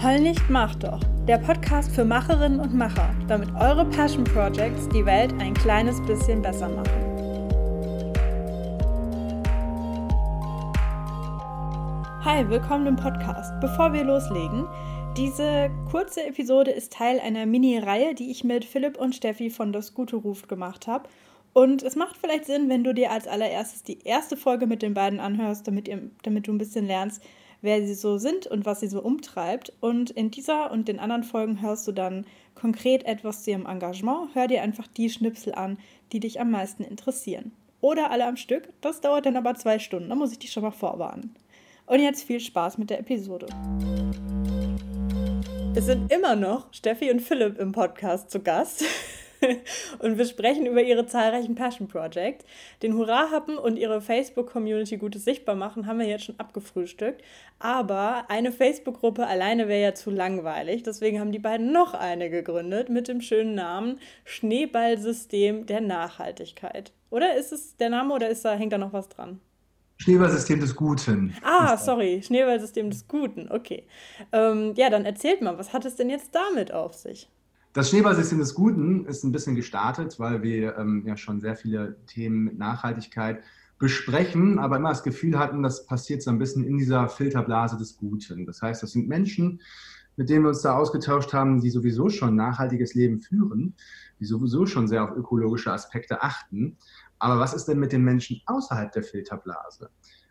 Heul nicht, mach doch. Der Podcast für Macherinnen und Macher, damit eure Passion Projects die Welt ein kleines bisschen besser machen. Hi, willkommen im Podcast. Bevor wir loslegen, diese kurze Episode ist Teil einer Mini-Reihe, die ich mit Philipp und Steffi von Das Gute Ruft gemacht habe. Und es macht vielleicht Sinn, wenn du dir als allererstes die erste Folge mit den beiden anhörst, damit, ihr, damit du ein bisschen lernst, wer sie so sind und was sie so umtreibt. Und in dieser und den anderen Folgen hörst du dann konkret etwas zu ihrem Engagement. Hör dir einfach die Schnipsel an, die dich am meisten interessieren. Oder alle am Stück. Das dauert dann aber zwei Stunden. Da muss ich dich schon mal vorwarnen. Und jetzt viel Spaß mit der Episode. Es sind immer noch Steffi und Philipp im Podcast zu Gast. und wir sprechen über ihre zahlreichen Passion Projects. Den Hurra-Happen und ihre Facebook-Community Gutes Sichtbar machen haben wir jetzt schon abgefrühstückt. Aber eine Facebook-Gruppe alleine wäre ja zu langweilig. Deswegen haben die beiden noch eine gegründet mit dem schönen Namen Schneeballsystem der Nachhaltigkeit. Oder ist es der Name oder ist da, hängt da noch was dran? Schneeballsystem des Guten. Ah, sorry, Schneeballsystem des Guten, okay. Ähm, ja, dann erzählt mal, was hat es denn jetzt damit auf sich? Das Schneeballsystem des Guten ist ein bisschen gestartet, weil wir ähm, ja schon sehr viele Themen mit Nachhaltigkeit besprechen, aber immer das Gefühl hatten, das passiert so ein bisschen in dieser Filterblase des Guten. Das heißt, das sind Menschen, mit denen wir uns da ausgetauscht haben, die sowieso schon nachhaltiges Leben führen, die sowieso schon sehr auf ökologische Aspekte achten. Aber was ist denn mit den Menschen außerhalb der Filterblase?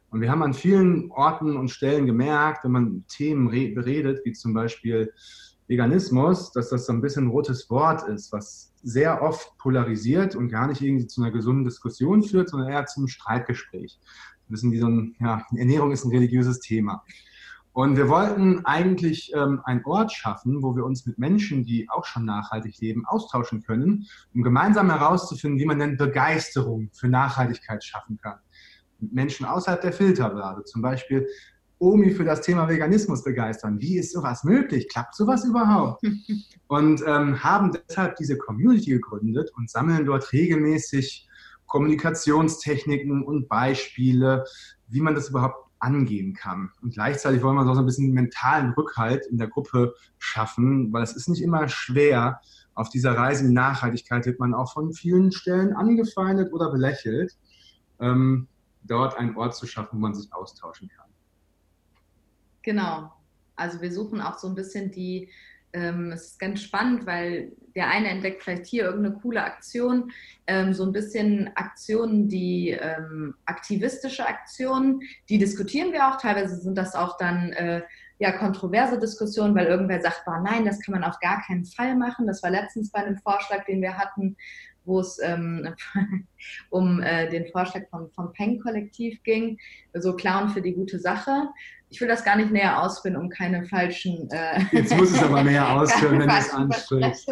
Und wir haben an vielen Orten und Stellen gemerkt, wenn man Themen beredet, wie zum Beispiel Veganismus, dass das so ein bisschen ein rotes Wort ist, was sehr oft polarisiert und gar nicht irgendwie zu einer gesunden Diskussion führt, sondern eher zum Streitgespräch. Wir wissen, wie so ein, ja, Ernährung ist ein religiöses Thema. Und wir wollten eigentlich ähm, einen Ort schaffen, wo wir uns mit Menschen, die auch schon nachhaltig leben, austauschen können, um gemeinsam herauszufinden, wie man denn Begeisterung für Nachhaltigkeit schaffen kann. Mit Menschen außerhalb der Filterblase, zum Beispiel Omi für das Thema Veganismus begeistern. Wie ist sowas möglich? Klappt sowas überhaupt? Und ähm, haben deshalb diese Community gegründet und sammeln dort regelmäßig Kommunikationstechniken und Beispiele, wie man das überhaupt angehen kann. Und gleichzeitig wollen wir so ein bisschen mentalen Rückhalt in der Gruppe schaffen, weil es ist nicht immer schwer. Auf dieser Reise in Nachhaltigkeit wird man auch von vielen Stellen angefeindet oder belächelt. Ähm, dort einen Ort zu schaffen, wo man sich austauschen kann. Genau. Also wir suchen auch so ein bisschen die, ähm, es ist ganz spannend, weil der eine entdeckt vielleicht hier irgendeine coole Aktion, ähm, so ein bisschen Aktionen, die ähm, aktivistische Aktionen, die diskutieren wir auch. Teilweise sind das auch dann äh, ja kontroverse Diskussionen, weil irgendwer sagt, boah, nein, das kann man auf gar keinen Fall machen. Das war letztens bei einem Vorschlag, den wir hatten, wo es ähm, um äh, den Vorschlag vom, vom Peng-Kollektiv ging, so Clown für die gute Sache ich will das gar nicht näher ausführen, um keine falschen. Äh, Jetzt muss es aber näher ausführen, wenn es anspricht.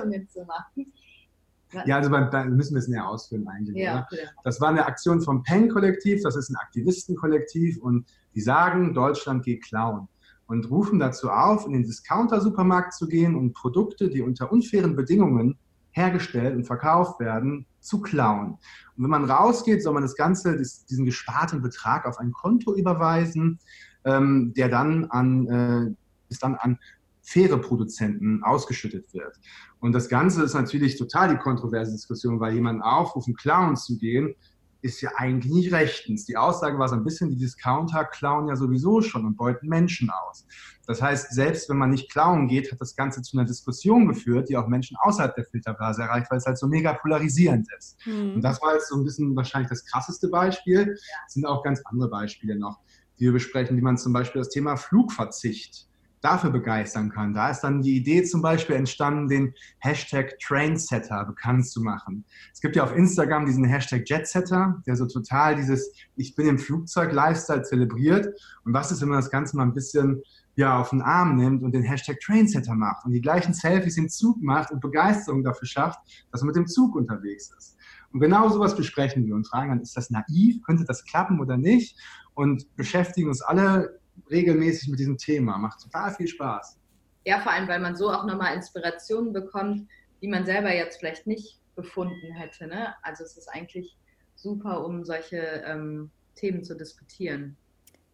Ja, also beim, da müssen wir es näher ausführen eigentlich. Ja, Das war eine Aktion vom Peng-Kollektiv, das ist ein Aktivistenkollektiv und die sagen, Deutschland geht klauen und rufen dazu auf, in den Discounter-Supermarkt zu gehen und Produkte, die unter unfairen Bedingungen hergestellt und verkauft werden, zu klauen. Und wenn man rausgeht, soll man das Ganze, diesen gesparten Betrag auf ein Konto überweisen ähm, der dann an, äh, ist dann an faire Produzenten ausgeschüttet wird. Und das Ganze ist natürlich total die kontroverse Diskussion, weil jemanden aufrufen, klauen zu gehen, ist ja eigentlich nicht rechtens. Die Aussage war so ein bisschen, die Discounter klauen ja sowieso schon und beuten Menschen aus. Das heißt, selbst wenn man nicht klauen geht, hat das Ganze zu einer Diskussion geführt, die auch Menschen außerhalb der Filterblase erreicht, weil es halt so mega polarisierend ist. Mhm. Und das war jetzt so ein bisschen wahrscheinlich das krasseste Beispiel. Es sind auch ganz andere Beispiele noch die wir besprechen, wie man zum Beispiel das Thema Flugverzicht dafür begeistern kann. Da ist dann die Idee zum Beispiel entstanden, den Hashtag Trainsetter bekannt zu machen. Es gibt ja auf Instagram diesen Hashtag Jetsetter, der so total dieses Ich bin im Flugzeug Lifestyle zelebriert. Und was ist, wenn man das Ganze mal ein bisschen ja, auf den Arm nimmt und den Hashtag Trainsetter macht und die gleichen Selfies im Zug macht und Begeisterung dafür schafft, dass man mit dem Zug unterwegs ist. Und genau sowas besprechen wir und fragen dann, ist das naiv? Könnte das klappen oder nicht? Und beschäftigen uns alle regelmäßig mit diesem Thema. Macht total viel Spaß. Ja, vor allem, weil man so auch nochmal Inspirationen bekommt, die man selber jetzt vielleicht nicht gefunden hätte. Ne? Also es ist eigentlich super, um solche ähm, Themen zu diskutieren.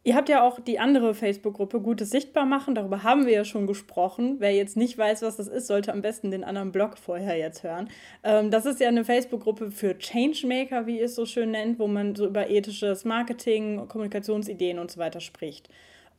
Ihr habt ja auch die andere Facebook-Gruppe Gutes Sichtbar machen, darüber haben wir ja schon gesprochen. Wer jetzt nicht weiß, was das ist, sollte am besten den anderen Blog vorher jetzt hören. Ähm, das ist ja eine Facebook-Gruppe für Changemaker, wie ihr es so schön nennt, wo man so über ethisches Marketing, Kommunikationsideen und so weiter spricht.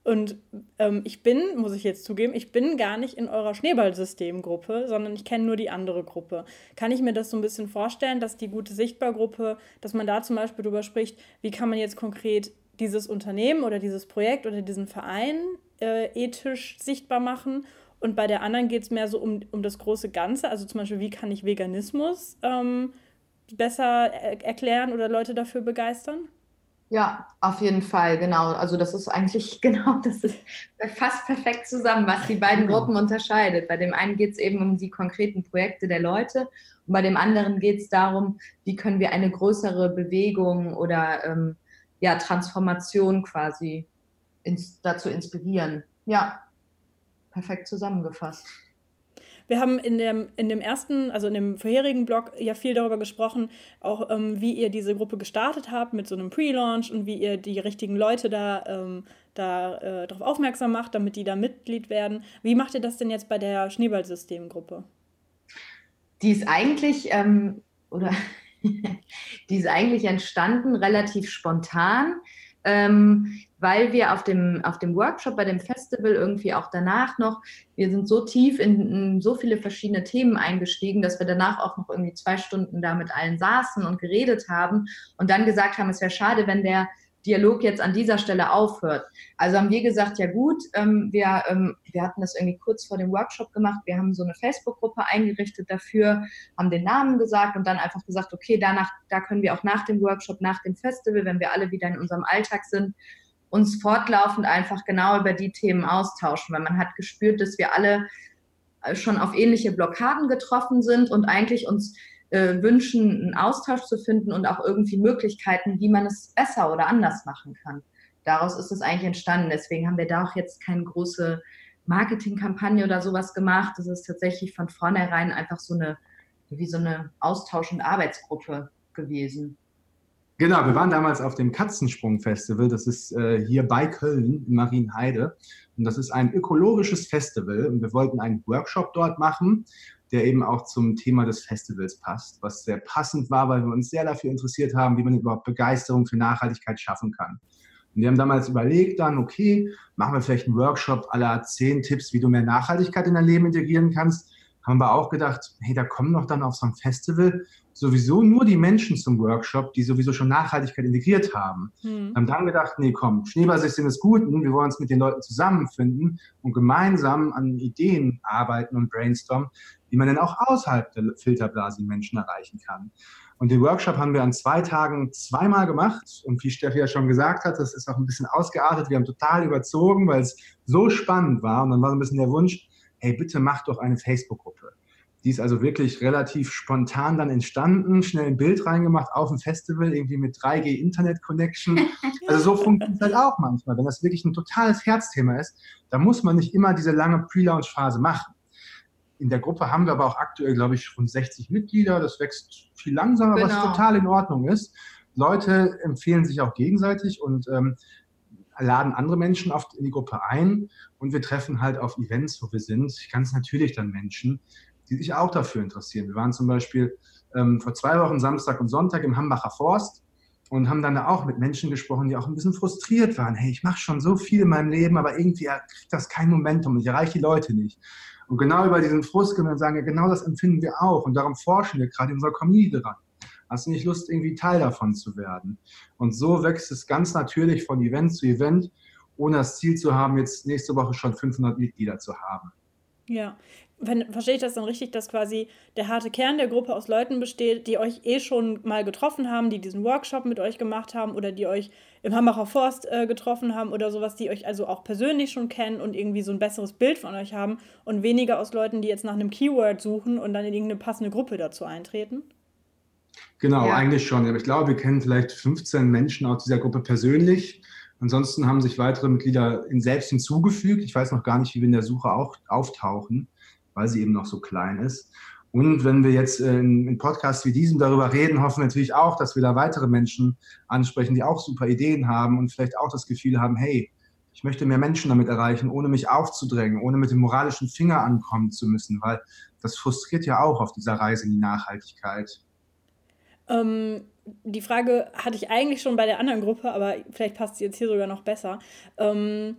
Und ähm, ich bin, muss ich jetzt zugeben, ich bin gar nicht in eurer Schneeballsystem-Gruppe, sondern ich kenne nur die andere Gruppe. Kann ich mir das so ein bisschen vorstellen, dass die gute Sichtbar-Gruppe, dass man da zum Beispiel darüber spricht, wie kann man jetzt konkret dieses Unternehmen oder dieses Projekt oder diesen Verein äh, ethisch sichtbar machen. Und bei der anderen geht es mehr so um, um das große Ganze. Also zum Beispiel, wie kann ich Veganismus ähm, besser er erklären oder Leute dafür begeistern? Ja, auf jeden Fall, genau. Also das ist eigentlich genau, das ist fast perfekt zusammen, was die beiden genau. Gruppen unterscheidet. Bei dem einen geht es eben um die konkreten Projekte der Leute und bei dem anderen geht es darum, wie können wir eine größere Bewegung oder ähm, ja, Transformation quasi ins, dazu inspirieren. Ja, perfekt zusammengefasst. Wir haben in dem, in dem ersten, also in dem vorherigen Blog ja viel darüber gesprochen, auch ähm, wie ihr diese Gruppe gestartet habt mit so einem Pre-Launch und wie ihr die richtigen Leute da, ähm, da äh, darauf aufmerksam macht, damit die da Mitglied werden. Wie macht ihr das denn jetzt bei der Schneeballsystemgruppe? Die ist eigentlich, ähm, oder die ist eigentlich entstanden relativ spontan, ähm, weil wir auf dem, auf dem Workshop, bei dem Festival irgendwie auch danach noch, wir sind so tief in, in, so viele verschiedene Themen eingestiegen, dass wir danach auch noch irgendwie zwei Stunden da mit allen saßen und geredet haben und dann gesagt haben, es wäre schade, wenn der Dialog jetzt an dieser Stelle aufhört. Also haben wir gesagt, ja gut, ähm, wir, ähm, wir hatten das irgendwie kurz vor dem Workshop gemacht, wir haben so eine Facebook-Gruppe eingerichtet dafür, haben den Namen gesagt und dann einfach gesagt, okay, danach, da können wir auch nach dem Workshop, nach dem Festival, wenn wir alle wieder in unserem Alltag sind, uns fortlaufend einfach genau über die Themen austauschen, weil man hat gespürt, dass wir alle äh, schon auf ähnliche Blockaden getroffen sind und eigentlich uns äh, wünschen, einen Austausch zu finden und auch irgendwie Möglichkeiten, wie man es besser oder anders machen kann. Daraus ist es eigentlich entstanden. Deswegen haben wir da auch jetzt keine große Marketingkampagne oder sowas gemacht. Das ist tatsächlich von vornherein einfach so eine, wie so eine Austausch- und Arbeitsgruppe gewesen. Genau, wir waren damals auf dem Katzensprung-Festival. Das ist äh, hier bei Köln in Marienheide. Und das ist ein ökologisches Festival. Und wir wollten einen Workshop dort machen der eben auch zum Thema des Festivals passt, was sehr passend war, weil wir uns sehr dafür interessiert haben, wie man überhaupt Begeisterung für Nachhaltigkeit schaffen kann. Und wir haben damals überlegt dann, okay, machen wir vielleicht einen Workshop aller zehn Tipps, wie du mehr Nachhaltigkeit in dein Leben integrieren kannst. Haben wir auch gedacht, hey, da kommen doch dann auf so ein Festival sowieso nur die Menschen zum Workshop, die sowieso schon Nachhaltigkeit integriert haben. Hm. Haben dann gedacht, nee, komm, Schneeballsystem ist gut, wir wollen uns mit den Leuten zusammenfinden und gemeinsam an Ideen arbeiten und brainstormen, wie man denn auch außerhalb der Filterblase die Menschen erreichen kann. Und den Workshop haben wir an zwei Tagen zweimal gemacht. Und wie Steffi ja schon gesagt hat, das ist auch ein bisschen ausgeartet. Wir haben total überzogen, weil es so spannend war. Und dann war so ein bisschen der Wunsch, hey, bitte mach doch eine Facebook-Gruppe. Die ist also wirklich relativ spontan dann entstanden, schnell ein Bild reingemacht auf dem Festival, irgendwie mit 3G Internet Connection. Also so funktioniert es halt auch manchmal. Wenn das wirklich ein totales Herzthema ist, dann muss man nicht immer diese lange Pre-Launch-Phase machen. In der Gruppe haben wir aber auch aktuell, glaube ich, rund 60 Mitglieder. Das wächst viel langsamer, genau. was total in Ordnung ist. Leute empfehlen sich auch gegenseitig und ähm, laden andere Menschen oft in die Gruppe ein und wir treffen halt auf Events, wo wir sind, ganz natürlich dann Menschen, die sich auch dafür interessieren. Wir waren zum Beispiel ähm, vor zwei Wochen Samstag und Sonntag im Hambacher Forst und haben dann da auch mit Menschen gesprochen, die auch ein bisschen frustriert waren. Hey, ich mache schon so viel in meinem Leben, aber irgendwie kriegt das kein Momentum, ich erreiche die Leute nicht. Und genau über diesen Frust können wir sagen, ja, genau das empfinden wir auch. Und darum forschen wir gerade in unserer Community dran. Hast du nicht Lust, irgendwie Teil davon zu werden? Und so wächst es ganz natürlich von Event zu Event, ohne das Ziel zu haben, jetzt nächste Woche schon 500 Mitglieder zu haben. Ja, wenn, verstehe ich das dann richtig, dass quasi der harte Kern der Gruppe aus Leuten besteht, die euch eh schon mal getroffen haben, die diesen Workshop mit euch gemacht haben oder die euch im Hambacher Forst äh, getroffen haben oder sowas, die euch also auch persönlich schon kennen und irgendwie so ein besseres Bild von euch haben und weniger aus Leuten, die jetzt nach einem Keyword suchen und dann in irgendeine passende Gruppe dazu eintreten? Genau, ja. eigentlich schon. Aber ich glaube, wir kennen vielleicht 15 Menschen aus dieser Gruppe persönlich. Ansonsten haben sich weitere Mitglieder in selbst hinzugefügt. Ich weiß noch gar nicht, wie wir in der Suche auch auftauchen weil sie eben noch so klein ist. Und wenn wir jetzt in, in Podcasts wie diesem darüber reden, hoffen wir natürlich auch, dass wir da weitere Menschen ansprechen, die auch super Ideen haben und vielleicht auch das Gefühl haben, hey, ich möchte mehr Menschen damit erreichen, ohne mich aufzudrängen, ohne mit dem moralischen Finger ankommen zu müssen, weil das frustriert ja auch auf dieser Reise in die Nachhaltigkeit. Ähm, die Frage hatte ich eigentlich schon bei der anderen Gruppe, aber vielleicht passt sie jetzt hier sogar noch besser. Ähm,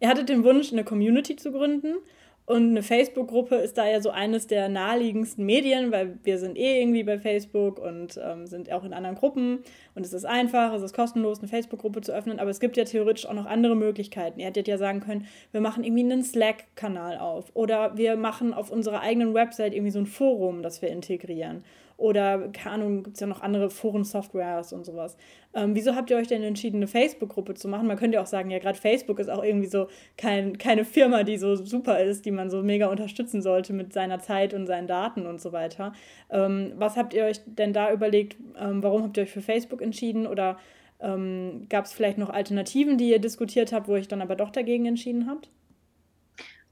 ihr hattet den Wunsch, eine Community zu gründen. Und eine Facebook-Gruppe ist da ja so eines der naheliegendsten Medien, weil wir sind eh irgendwie bei Facebook und ähm, sind auch in anderen Gruppen. Und es ist einfach, es ist kostenlos, eine Facebook-Gruppe zu öffnen. Aber es gibt ja theoretisch auch noch andere Möglichkeiten. Ihr hättet ja sagen können, wir machen irgendwie einen Slack-Kanal auf. Oder wir machen auf unserer eigenen Website irgendwie so ein Forum, das wir integrieren. Oder, keine Ahnung, gibt es ja noch andere Foren-Softwares und sowas. Ähm, wieso habt ihr euch denn entschieden, eine Facebook-Gruppe zu machen? Man könnte ja auch sagen, ja, gerade Facebook ist auch irgendwie so kein, keine Firma, die so super ist, die man so mega unterstützen sollte mit seiner Zeit und seinen Daten und so weiter. Ähm, was habt ihr euch denn da überlegt? Ähm, warum habt ihr euch für Facebook entschieden? Oder ähm, gab es vielleicht noch Alternativen, die ihr diskutiert habt, wo ihr euch dann aber doch dagegen entschieden habt?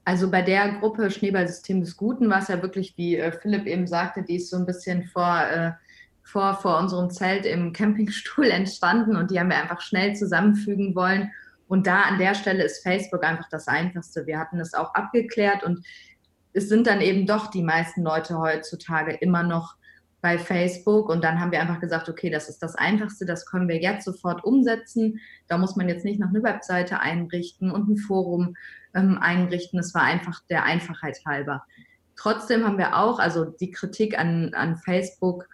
Also bei der Gruppe Schneeballsystem des Guten war es ja wirklich, wie äh, Philipp eben sagte, die ist so ein bisschen vor, äh, vor, vor unserem Zelt im Campingstuhl entstanden und die haben wir einfach schnell zusammenfügen wollen. Und da an der Stelle ist Facebook einfach das Einfachste. Wir hatten es auch abgeklärt und es sind dann eben doch die meisten Leute heutzutage immer noch bei Facebook und dann haben wir einfach gesagt, okay, das ist das Einfachste, das können wir jetzt sofort umsetzen. Da muss man jetzt nicht noch eine Webseite einrichten und ein Forum ähm, einrichten. Es war einfach der Einfachheit halber. Trotzdem haben wir auch, also die Kritik an, an Facebook,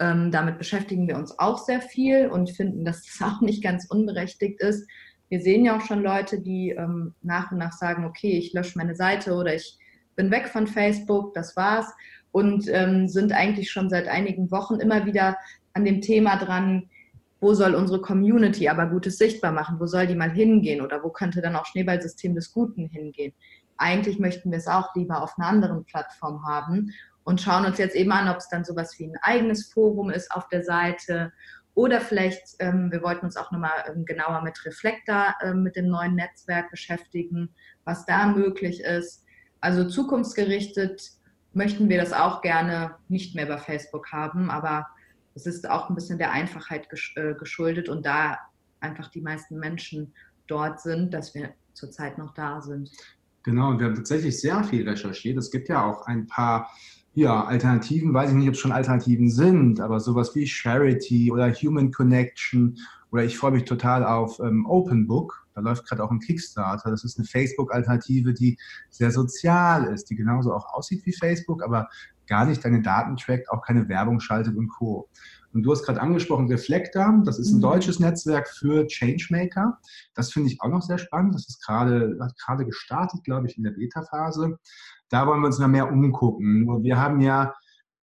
ähm, damit beschäftigen wir uns auch sehr viel und finden, dass das auch nicht ganz unberechtigt ist. Wir sehen ja auch schon Leute, die ähm, nach und nach sagen, okay, ich lösche meine Seite oder ich bin weg von Facebook, das war's. Und ähm, sind eigentlich schon seit einigen Wochen immer wieder an dem Thema dran, wo soll unsere Community aber Gutes sichtbar machen, wo soll die mal hingehen oder wo könnte dann auch Schneeballsystem des Guten hingehen. Eigentlich möchten wir es auch lieber auf einer anderen Plattform haben und schauen uns jetzt eben an, ob es dann sowas wie ein eigenes Forum ist auf der Seite oder vielleicht, ähm, wir wollten uns auch nochmal ähm, genauer mit Reflektor, ähm, mit dem neuen Netzwerk beschäftigen, was da möglich ist. Also zukunftsgerichtet möchten wir das auch gerne nicht mehr bei Facebook haben, aber es ist auch ein bisschen der Einfachheit äh, geschuldet und da einfach die meisten Menschen dort sind, dass wir zurzeit noch da sind. Genau, und wir haben tatsächlich sehr viel recherchiert. Es gibt ja auch ein paar ja, Alternativen, weiß ich nicht, ob es schon Alternativen sind, aber sowas wie Charity oder Human Connection oder ich freue mich total auf ähm, Open Book. Da läuft gerade auch ein Kickstarter. Das ist eine Facebook-Alternative, die sehr sozial ist, die genauso auch aussieht wie Facebook, aber gar nicht deine Daten trackt, auch keine Werbung schaltet und Co. Und du hast gerade angesprochen Reflector, das ist ein mhm. deutsches Netzwerk für Changemaker. Das finde ich auch noch sehr spannend. Das ist gerade, hat gerade gestartet, glaube ich, in der Beta-Phase. Da wollen wir uns noch mehr umgucken. Nur wir haben ja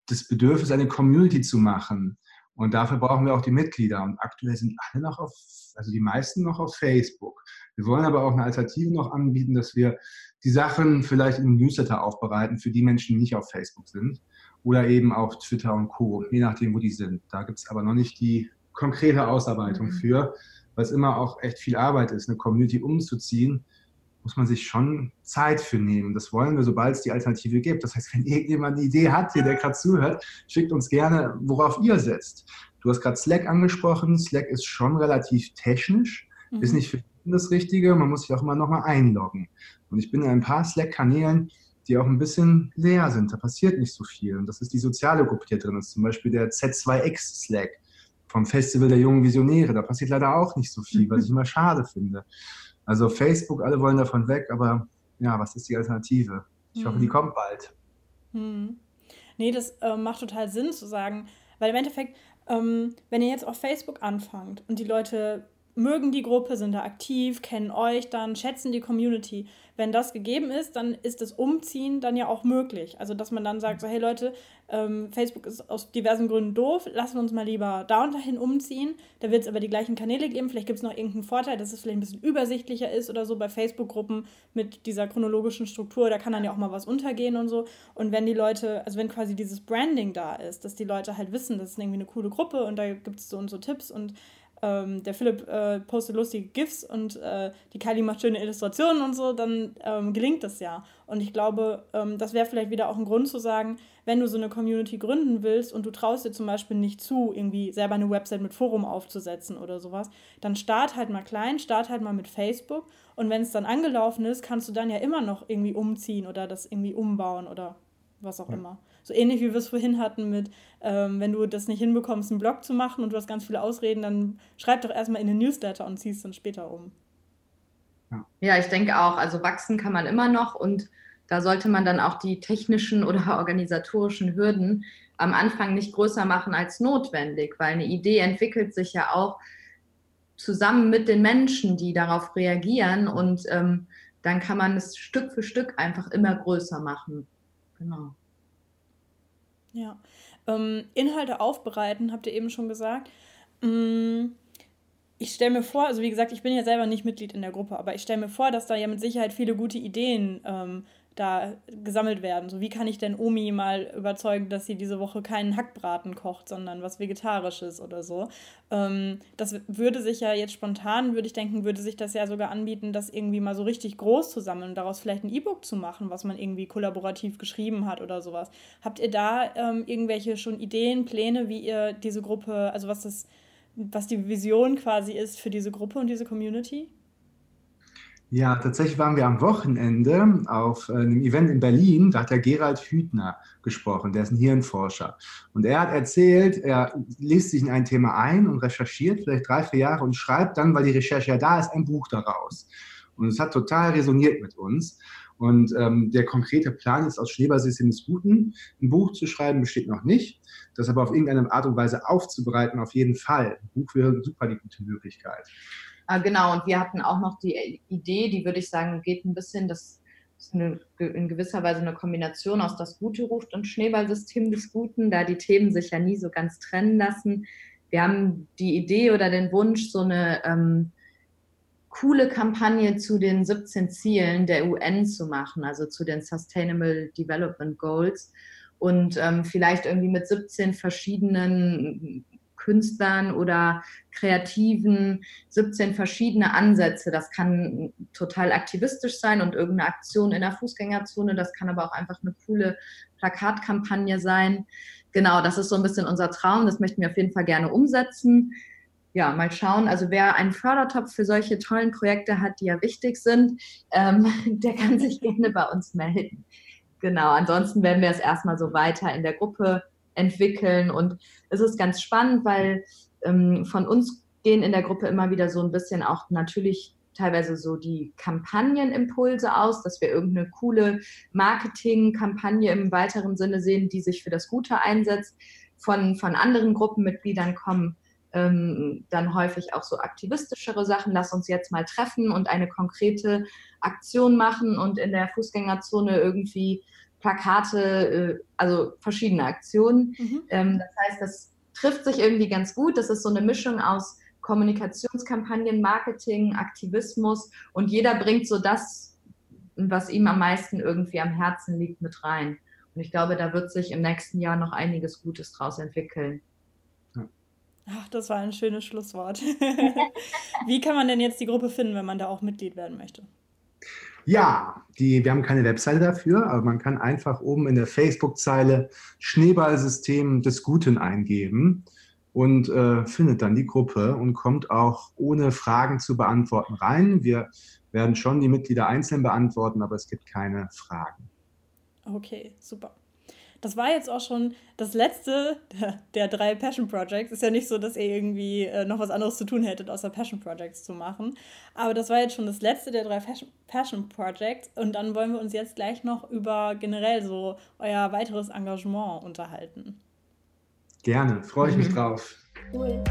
das Bedürfnis, eine Community zu machen. Und dafür brauchen wir auch die Mitglieder. Und aktuell sind alle noch auf, also die meisten noch auf Facebook. Wir wollen aber auch eine Alternative noch anbieten, dass wir die Sachen vielleicht in Newsletter aufbereiten für die Menschen, die nicht auf Facebook sind oder eben auf Twitter und Co., je nachdem, wo die sind. Da gibt es aber noch nicht die konkrete Ausarbeitung mhm. für, weil es immer auch echt viel Arbeit ist, eine Community umzuziehen, muss man sich schon Zeit für nehmen. Das wollen wir, sobald es die Alternative gibt. Das heißt, wenn irgendjemand eine Idee hat, hier, der gerade zuhört, schickt uns gerne, worauf ihr setzt. Du hast gerade Slack angesprochen. Slack ist schon relativ technisch, mhm. ist nicht für das Richtige. Man muss sich auch immer nochmal einloggen. Und ich bin in ein paar Slack-Kanälen, die auch ein bisschen leer sind. Da passiert nicht so viel. Und das ist die soziale Gruppe, die hier drin ist. Zum Beispiel der Z2X Slack vom Festival der jungen Visionäre. Da passiert leider auch nicht so viel, was ich immer schade finde. Also Facebook, alle wollen davon weg, aber ja, was ist die Alternative? Ich hoffe, die hm. kommt bald. Hm. Nee, das äh, macht total Sinn zu sagen, weil im Endeffekt, ähm, wenn ihr jetzt auf Facebook anfangt und die Leute mögen die Gruppe, sind da aktiv, kennen euch dann, schätzen die Community, wenn das gegeben ist, dann ist das Umziehen dann ja auch möglich. Also, dass man dann sagt, so, hey Leute, ähm, Facebook ist aus diversen Gründen doof, lassen wir uns mal lieber da und dahin umziehen. Da wird es aber die gleichen Kanäle geben. Vielleicht gibt es noch irgendeinen Vorteil, dass es vielleicht ein bisschen übersichtlicher ist oder so bei Facebook-Gruppen mit dieser chronologischen Struktur. Da kann dann ja auch mal was untergehen und so. Und wenn die Leute, also wenn quasi dieses Branding da ist, dass die Leute halt wissen, das ist irgendwie eine coole Gruppe und da gibt es so und so Tipps und ähm, der Philipp äh, postet lustige GIFs und äh, die Kylie macht schöne Illustrationen und so, dann ähm, gelingt das ja. Und ich glaube, ähm, das wäre vielleicht wieder auch ein Grund zu sagen, wenn du so eine Community gründen willst und du traust dir zum Beispiel nicht zu, irgendwie selber eine Website mit Forum aufzusetzen oder sowas, dann start halt mal klein, start halt mal mit Facebook und wenn es dann angelaufen ist, kannst du dann ja immer noch irgendwie umziehen oder das irgendwie umbauen oder was auch ja. immer. So ähnlich wie wir es vorhin hatten mit, ähm, wenn du das nicht hinbekommst, einen Blog zu machen und du hast ganz viele Ausreden, dann schreib doch erstmal in den Newsletter und ziehst dann später um. Ja. ich denke auch. Also wachsen kann man immer noch und da sollte man dann auch die technischen oder organisatorischen Hürden am Anfang nicht größer machen als notwendig, weil eine Idee entwickelt sich ja auch zusammen mit den Menschen, die darauf reagieren und ähm, dann kann man es Stück für Stück einfach immer größer machen. Genau. Ja. Ähm, Inhalte aufbereiten, habt ihr eben schon gesagt. Mm, ich stelle mir vor, also wie gesagt, ich bin ja selber nicht Mitglied in der Gruppe, aber ich stelle mir vor, dass da ja mit Sicherheit viele gute Ideen ähm, da gesammelt werden. So wie kann ich denn Omi mal überzeugen, dass sie diese Woche keinen Hackbraten kocht, sondern was Vegetarisches oder so. Ähm, das würde sich ja jetzt spontan, würde ich denken, würde sich das ja sogar anbieten, das irgendwie mal so richtig groß zu sammeln und daraus vielleicht ein E-Book zu machen, was man irgendwie kollaborativ geschrieben hat oder sowas. Habt ihr da ähm, irgendwelche schon Ideen, Pläne, wie ihr diese Gruppe, also was das, was die Vision quasi ist für diese Gruppe und diese Community? Ja, tatsächlich waren wir am Wochenende auf äh, einem Event in Berlin. Da hat der Gerald Hüthner gesprochen, der ist ein Hirnforscher. Und er hat erzählt, er liest sich in ein Thema ein und recherchiert vielleicht drei, vier Jahre und schreibt dann, weil die Recherche ja da ist, ein Buch daraus. Und es hat total resoniert mit uns. Und ähm, der konkrete Plan ist, aus Schneeballsystem des Guten ein Buch zu schreiben, besteht noch nicht. Das aber auf irgendeine Art und Weise aufzubereiten, auf jeden Fall. Ein Buch wäre super die gute Möglichkeit. Äh, genau, und wir hatten auch noch die Idee, die würde ich sagen, geht ein bisschen, das ist eine, in gewisser Weise eine Kombination aus das Gute ruft und Schneeballsystem des Guten, da die Themen sich ja nie so ganz trennen lassen. Wir haben die Idee oder den Wunsch, so eine ähm, coole Kampagne zu den 17 Zielen der UN zu machen, also zu den Sustainable Development Goals und ähm, vielleicht irgendwie mit 17 verschiedenen Künstlern oder Kreativen 17 verschiedene Ansätze. Das kann total aktivistisch sein und irgendeine Aktion in der Fußgängerzone. Das kann aber auch einfach eine coole Plakatkampagne sein. Genau, das ist so ein bisschen unser Traum. Das möchten wir auf jeden Fall gerne umsetzen. Ja, mal schauen. Also wer einen Fördertopf für solche tollen Projekte hat, die ja wichtig sind, ähm, der kann sich gerne bei uns melden. Genau, ansonsten werden wir es erstmal so weiter in der Gruppe entwickeln. Und es ist ganz spannend, weil ähm, von uns gehen in der Gruppe immer wieder so ein bisschen auch natürlich teilweise so die Kampagnenimpulse aus, dass wir irgendeine coole Marketingkampagne im weiteren Sinne sehen, die sich für das Gute einsetzt. Von, von anderen Gruppenmitgliedern kommen ähm, dann häufig auch so aktivistischere Sachen. Lass uns jetzt mal treffen und eine konkrete Aktion machen und in der Fußgängerzone irgendwie Plakate, äh, also verschiedene Aktionen. Mhm. Ähm, das heißt, das trifft sich irgendwie ganz gut. Das ist so eine Mischung aus Kommunikationskampagnen, Marketing, Aktivismus und jeder bringt so das, was ihm am meisten irgendwie am Herzen liegt, mit rein. Und ich glaube, da wird sich im nächsten Jahr noch einiges Gutes draus entwickeln. Ach, das war ein schönes Schlusswort. Wie kann man denn jetzt die Gruppe finden, wenn man da auch Mitglied werden möchte? Ja, die, wir haben keine Webseite dafür, aber man kann einfach oben in der Facebook-Zeile Schneeballsystem des Guten eingeben und äh, findet dann die Gruppe und kommt auch ohne Fragen zu beantworten rein. Wir werden schon die Mitglieder einzeln beantworten, aber es gibt keine Fragen. Okay, super das war jetzt auch schon das letzte der, drei Passion Projects. Ist ja nicht so, dass ihr irgendwie äh, noch was anderes zu tun hättet, außer Passion Projects zu machen. Aber das war jetzt schon das letzte der drei Passion Projects. Und dann wollen wir uns jetzt gleich noch über generell so euer weiteres Engagement unterhalten. Gerne, freue ich mich mhm. drauf. Cool.